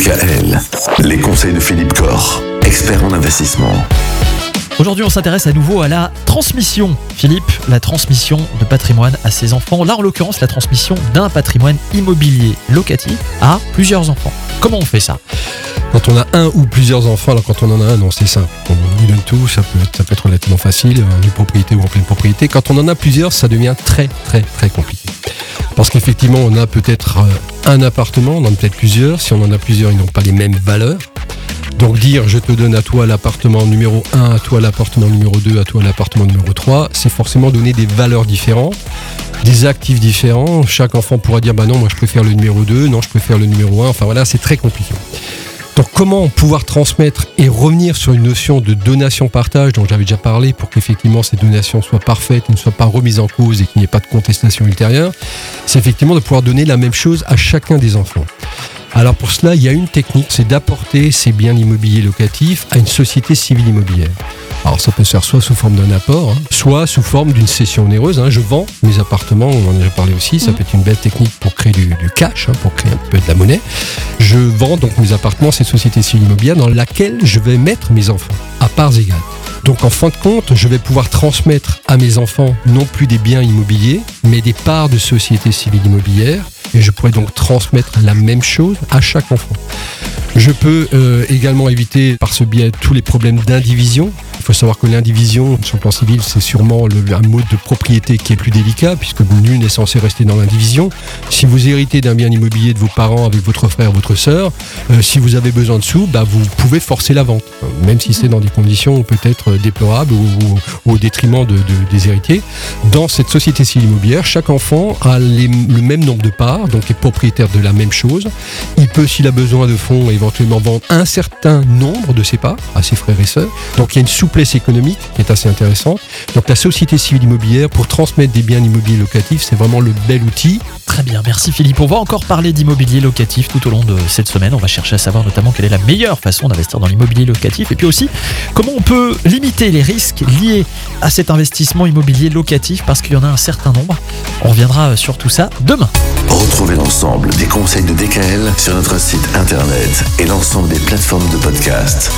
DKL, les conseils de Philippe Corr, expert en investissement. Aujourd'hui, on s'intéresse à nouveau à la transmission. Philippe, la transmission de patrimoine à ses enfants. Là, en l'occurrence, la transmission d'un patrimoine immobilier locatif à plusieurs enfants. Comment on fait ça? Quand on a un ou plusieurs enfants, alors quand on en a un, non, c'est simple. On lui donne tout, ça peut, être, ça peut être relativement facile, en propriété ou en pleine propriété. Quand on en a plusieurs, ça devient très, très, très compliqué. Parce qu'effectivement, on a peut-être euh, un appartement, on en a peut-être plusieurs. Si on en a plusieurs, ils n'ont pas les mêmes valeurs. Donc dire je te donne à toi l'appartement numéro 1, à toi l'appartement numéro 2, à toi l'appartement numéro 3, c'est forcément donner des valeurs différentes, des actifs différents. Chaque enfant pourra dire bah non, moi je préfère le numéro 2, non, je préfère le numéro 1. Enfin voilà, c'est très compliqué. Donc comment pouvoir transmettre et revenir sur une notion de donation-partage dont j'avais déjà parlé pour qu'effectivement ces donations soient parfaites ne soient pas remises en cause et qu'il n'y ait pas de contestation ultérieure, c'est effectivement de pouvoir donner la même chose à chacun des enfants. Alors pour cela, il y a une technique, c'est d'apporter ces biens immobiliers locatifs à une société civile immobilière. Alors ça peut se faire soit sous forme d'un apport, hein, soit sous forme d'une cession onéreuse. Hein. Je vends mes appartements, on en a déjà parlé aussi, ça mmh. peut être une belle technique pour créer du, cash, hein, pour créer un peu de la monnaie. Je vends donc mes appartements cette société civile immobilière dans laquelle je vais mettre mes enfants, à parts égales. Donc en fin de compte, je vais pouvoir transmettre à mes enfants non plus des biens immobiliers, mais des parts de société civile immobilière et je pourrais donc transmettre la même chose à chaque enfant. Je peux euh, également éviter par ce biais tous les problèmes d'indivision. Faut savoir que l'indivision, sur le plan civil, c'est sûrement un mode de propriété qui est plus délicat, puisque nul n'est censé rester dans l'indivision. Si vous héritez d'un bien immobilier de vos parents avec votre frère, votre sœur, euh, si vous avez besoin de sous, bah, vous pouvez forcer la vente, même si c'est dans des conditions peut-être déplorables ou, au détriment de, des héritiers. Dans cette société civile immobilière, chaque enfant a le même nombre de parts, donc est propriétaire de la même chose. Il peut, s'il a besoin de fonds, éventuellement vendre un certain nombre de ses parts à ses frères et sœurs. Donc il y a une souplesse économique qui est assez intéressante. Donc la société civile immobilière, pour transmettre des biens immobiliers locatifs, c'est vraiment le bel outil. Très bien, merci Philippe. On va encore parler d'immobilier locatif tout au long de cette semaine. On va chercher à savoir notamment quelle est la meilleure façon d'investir dans l'immobilier locatif et puis aussi comment on peut limiter les risques liés à cet investissement immobilier locatif parce qu'il y en a un certain nombre. On reviendra sur tout ça demain. Retrouvez l'ensemble des conseils de DKL sur notre site internet et l'ensemble des plateformes de podcast.